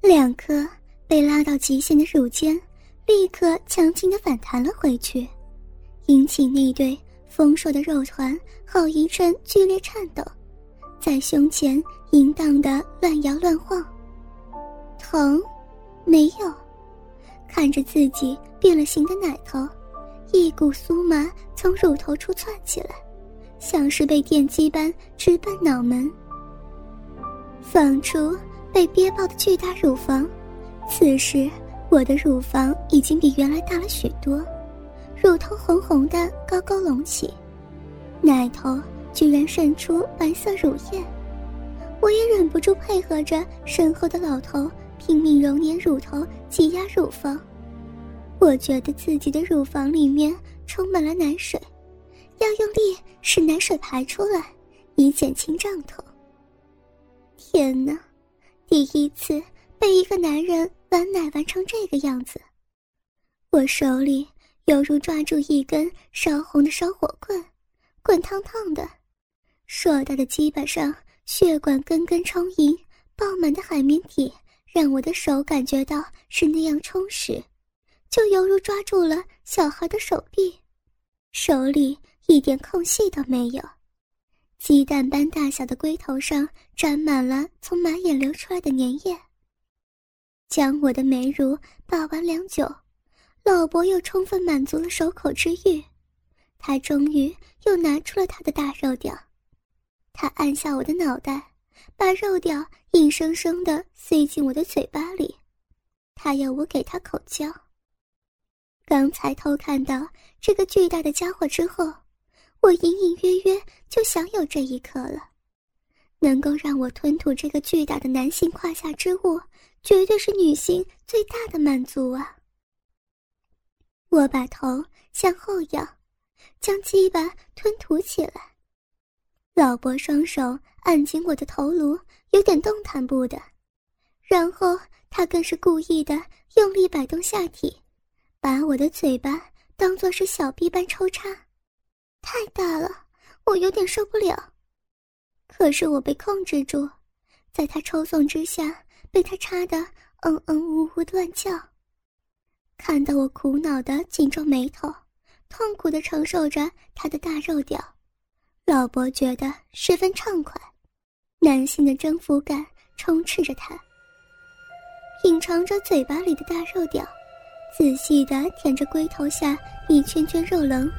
两颗被拉到极限的乳尖，立刻强劲的反弹了回去，引起那对丰硕的肉团好一阵剧烈颤抖，在胸前淫荡的乱摇乱晃。疼？没有。看着自己变了形的奶头，一股酥麻从乳头处窜起来，像是被电击般直奔脑门，放出。被憋爆的巨大乳房，此时我的乳房已经比原来大了许多，乳头红红的高高隆起，奶头居然渗出白色乳液，我也忍不住配合着身后的老头拼命揉捏乳头挤压乳房，我觉得自己的乳房里面充满了奶水，要用力使奶水排出来，以减轻胀痛。天哪！第一次被一个男人玩奶玩成这个样子，我手里犹如抓住一根烧红的烧火棍，滚烫烫的，硕大的鸡巴上血管根根充盈，饱满的海绵体让我的手感觉到是那样充实，就犹如抓住了小孩的手臂，手里一点空隙都没有。鸡蛋般大小的龟头上沾满了从马眼流出来的粘液。将我的美乳把玩良久，老伯又充分满足了手口之欲，他终于又拿出了他的大肉屌。他按下我的脑袋，把肉屌硬生生的塞进我的嘴巴里，他要我给他口交。刚才偷看到这个巨大的家伙之后。我隐隐约约就想有这一刻了，能够让我吞吐这个巨大的男性胯下之物，绝对是女性最大的满足啊！我把头向后仰，将鸡巴吞吐起来。老伯双手按紧我的头颅，有点动弹不得，然后他更是故意的用力摆动下体，把我的嘴巴当作是小臂般抽插。太大了，我有点受不了。可是我被控制住，在他抽送之下，被他插得嗯嗯呜呜的乱叫。看到我苦恼的紧皱眉头，痛苦的承受着他的大肉屌，老伯觉得十分畅快，男性的征服感充斥着他。品尝着嘴巴里的大肉屌，仔细的舔着龟头下一圈圈肉棱。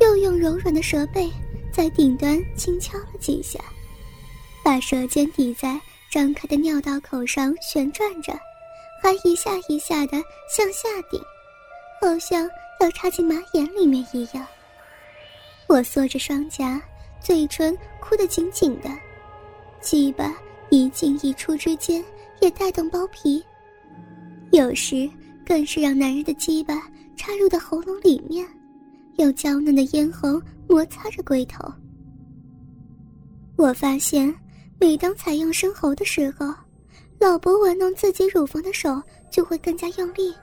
又用柔软的舌背在顶端轻敲了几下，把舌尖抵在张开的尿道口上旋转着，还一下一下的向下顶，好像要插进马眼里面一样。我缩着双颊，嘴唇哭得紧紧的，鸡巴一进一出之间也带动包皮，有时更是让男人的鸡巴插入到喉咙里面。有娇嫩的咽喉摩擦着龟头。我发现，每当采用生喉的时候，老伯玩弄自己乳房的手就会更加用力，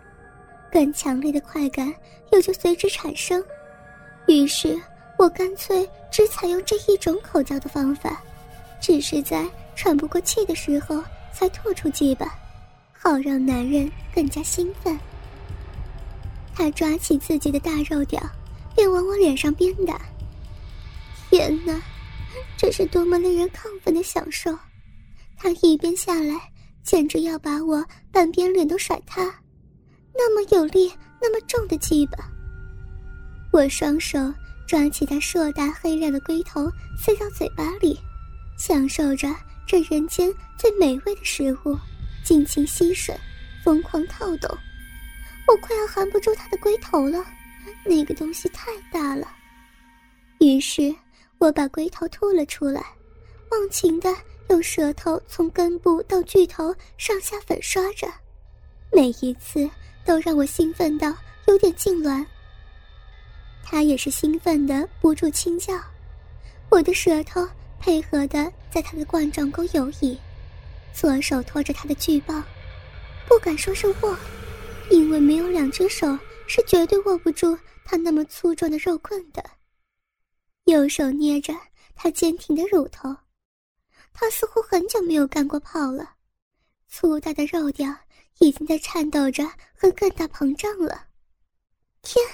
更强烈的快感也就随之产生。于是我干脆只采用这一种口交的方法，只是在喘不过气的时候才吐出鸡巴，好让男人更加兴奋。他抓起自己的大肉屌。便往我脸上鞭打。天哪，这是多么令人亢奋的享受！他一边下来，简直要把我半边脸都甩塌，那么有力、那么重的鸡巴。我双手抓起他硕大黑亮的龟头，塞到嘴巴里，享受着这人间最美味的食物，尽情吸吮，疯狂套动。我快要含不住他的龟头了。那个东西太大了，于是我把龟头吐了出来，忘情的用舌头从根部到巨头上下粉刷着，每一次都让我兴奋到有点痉挛。他也是兴奋的不住轻叫，我的舌头配合的在他的冠状沟游移，左手托着他的巨棒，不敢说是握，因为没有两只手。是绝对握不住他那么粗壮的肉棍的。右手捏着他坚挺的乳头，他似乎很久没有干过炮了，粗大的肉条已经在颤抖着和更大膨胀了。天，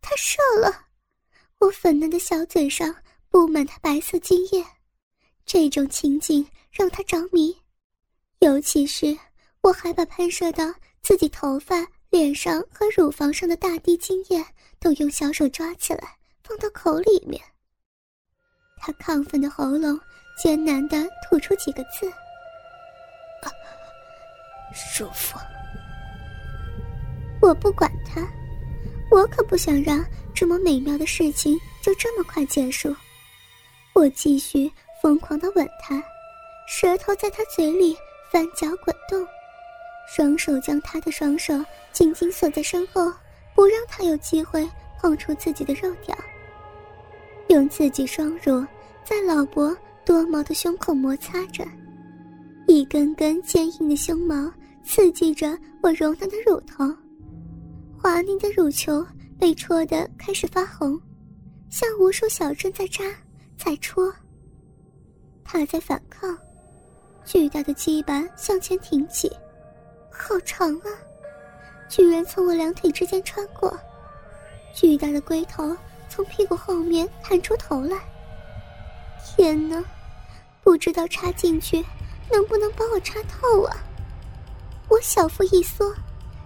他射了！我粉嫩的小嘴上布满他白色精液，这种情景让他着迷，尤其是我还把喷射到自己头发、脸上和乳房上的大滴精液都用小手抓起来放到口里面。他亢奋的喉咙艰难地吐出几个字：“舒服。”我不管他，我可不想让这么美妙的事情就这么快结束。我继续疯狂地吻他，舌头在他嘴里翻搅滚动，双手将他的双手紧紧锁在身后，不让他有机会碰触自己的肉条。用自己双乳在老伯多毛的胸口摩擦着，一根根坚硬的胸毛刺激着我柔嫩的乳头，滑腻的乳球被戳得开始发红，像无数小针在扎，在戳。他在反抗，巨大的鸡巴向前挺起，好长啊，居然从我两腿之间穿过，巨大的龟头。从屁股后面探出头来。天哪，不知道插进去能不能把我插透啊！我小腹一缩，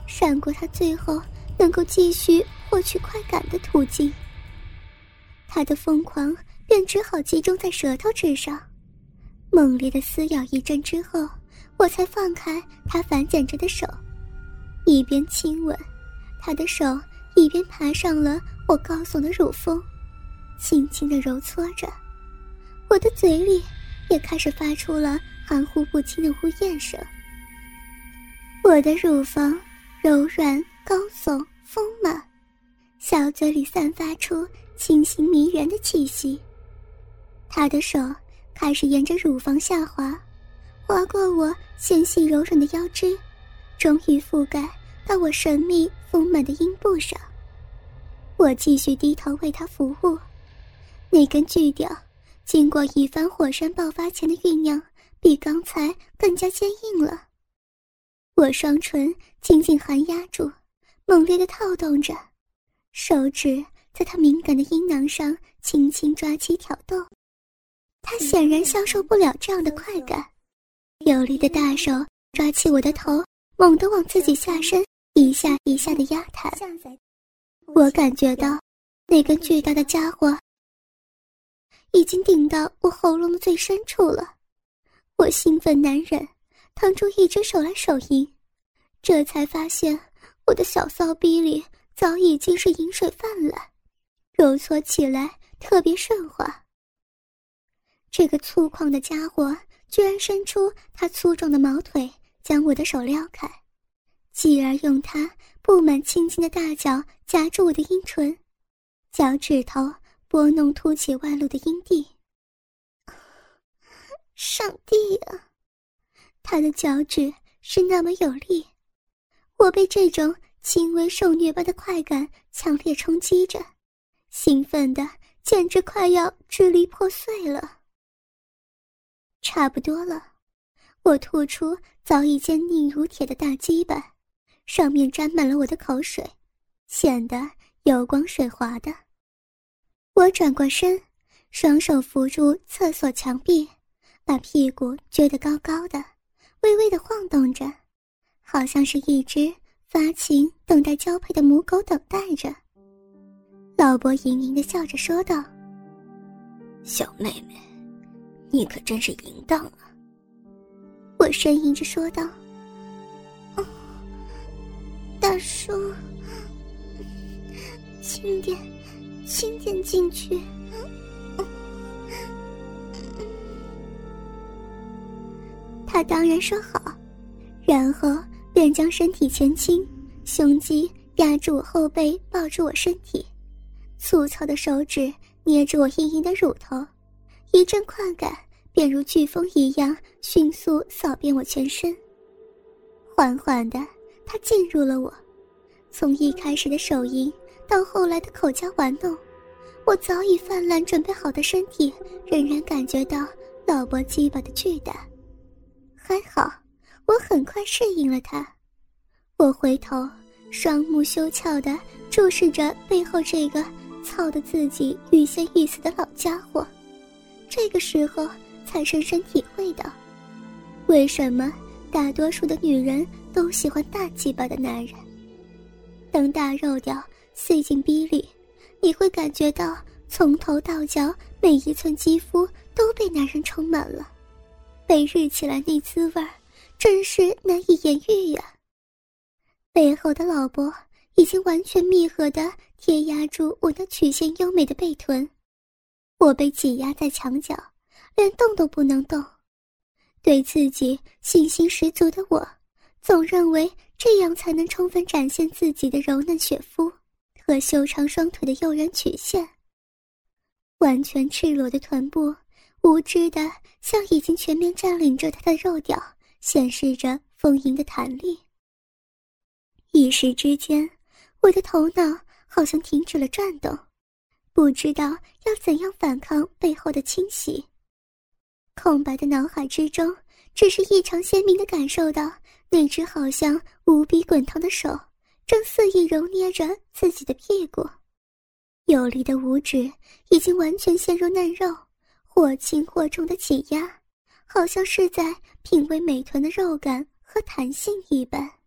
闪过他最后能够继续获取快感的途径。他的疯狂便只好集中在舌头之上，猛烈的撕咬一阵之后，我才放开他反剪着的手，一边亲吻他的手。一边爬上了我高耸的乳峰，轻轻的揉搓着，我的嘴里也开始发出了含糊不清的呜咽声。我的乳房柔软、高耸、丰满，小嘴里散发出清新迷人的气息。他的手开始沿着乳房下滑，划过我纤细柔软的腰肢，终于覆盖到我神秘丰满的阴部上。我继续低头为他服务，那根巨屌经过一番火山爆发前的酝酿，比刚才更加坚硬了。我双唇紧紧含压住，猛烈的套动着，手指在他敏感的阴囊上轻轻抓起挑逗。他显然消受不了这样的快感，有力的大手抓起我的头，猛地往自己下身一下一下的压弹。我感觉到，那根巨大的家伙已经顶到我喉咙的最深处了。我兴奋难忍，腾出一只手来手淫，这才发现我的小骚逼里早已经是饮水泛滥，揉搓起来特别顺滑。这个粗犷的家伙居然伸出他粗壮的毛腿，将我的手撩开，继而用它。布满青筋的大脚夹住我的阴唇，脚趾头拨弄凸起外露的阴蒂。上帝啊，他的脚趾是那么有力，我被这种轻微受虐般的快感强烈冲击着，兴奋的简直快要支离破碎了。差不多了，我吐出早已坚硬如铁的大鸡巴。上面沾满了我的口水，显得油光水滑的。我转过身，双手扶住厕所墙壁，把屁股撅得高高的，微微的晃动着，好像是一只发情等待交配的母狗等待着。老伯盈盈的笑着说道：“小妹妹，你可真是淫荡啊！”我呻吟着说道。大叔，轻点，轻点进去。他当然说好，然后便将身体前倾，胸肌压住我后背，抱住我身体，粗糙的手指捏住我硬硬的乳头，一阵快感便如飓风一样迅速扫遍我全身，缓缓的。他进入了我，从一开始的手淫到后来的口交玩弄，我早已泛滥准备好的身体仍然感觉到老伯鸡巴的巨大。还好，我很快适应了他。我回头，双目羞怯地注视着背后这个操得自己欲仙欲死的老家伙。这个时候，才深深体会到，为什么大多数的女人都喜欢大鸡巴的男人。当大肉条塞进逼里，你会感觉到从头到脚每一寸肌肤都被男人充满了，被日起来那滋味，真是难以言喻呀。背后的老伯已经完全密合的贴压住我那曲线优美的背臀，我被挤压在墙角，连动都不能动。对自己信心十足的我，总认为。这样才能充分展现自己的柔嫩雪肤和修长双腿的诱人曲线。完全赤裸的臀部，无知的向已经全面占领着他的肉屌显示着丰盈的弹力。一时之间，我的头脑好像停止了转动，不知道要怎样反抗背后的侵袭。空白的脑海之中，只是异常鲜明地感受到。那只好像无比滚烫的手，正肆意揉捏着自己的屁股，有力的五指已经完全陷入嫩肉，或轻或重的挤压，好像是在品味美臀的肉感和弹性一般。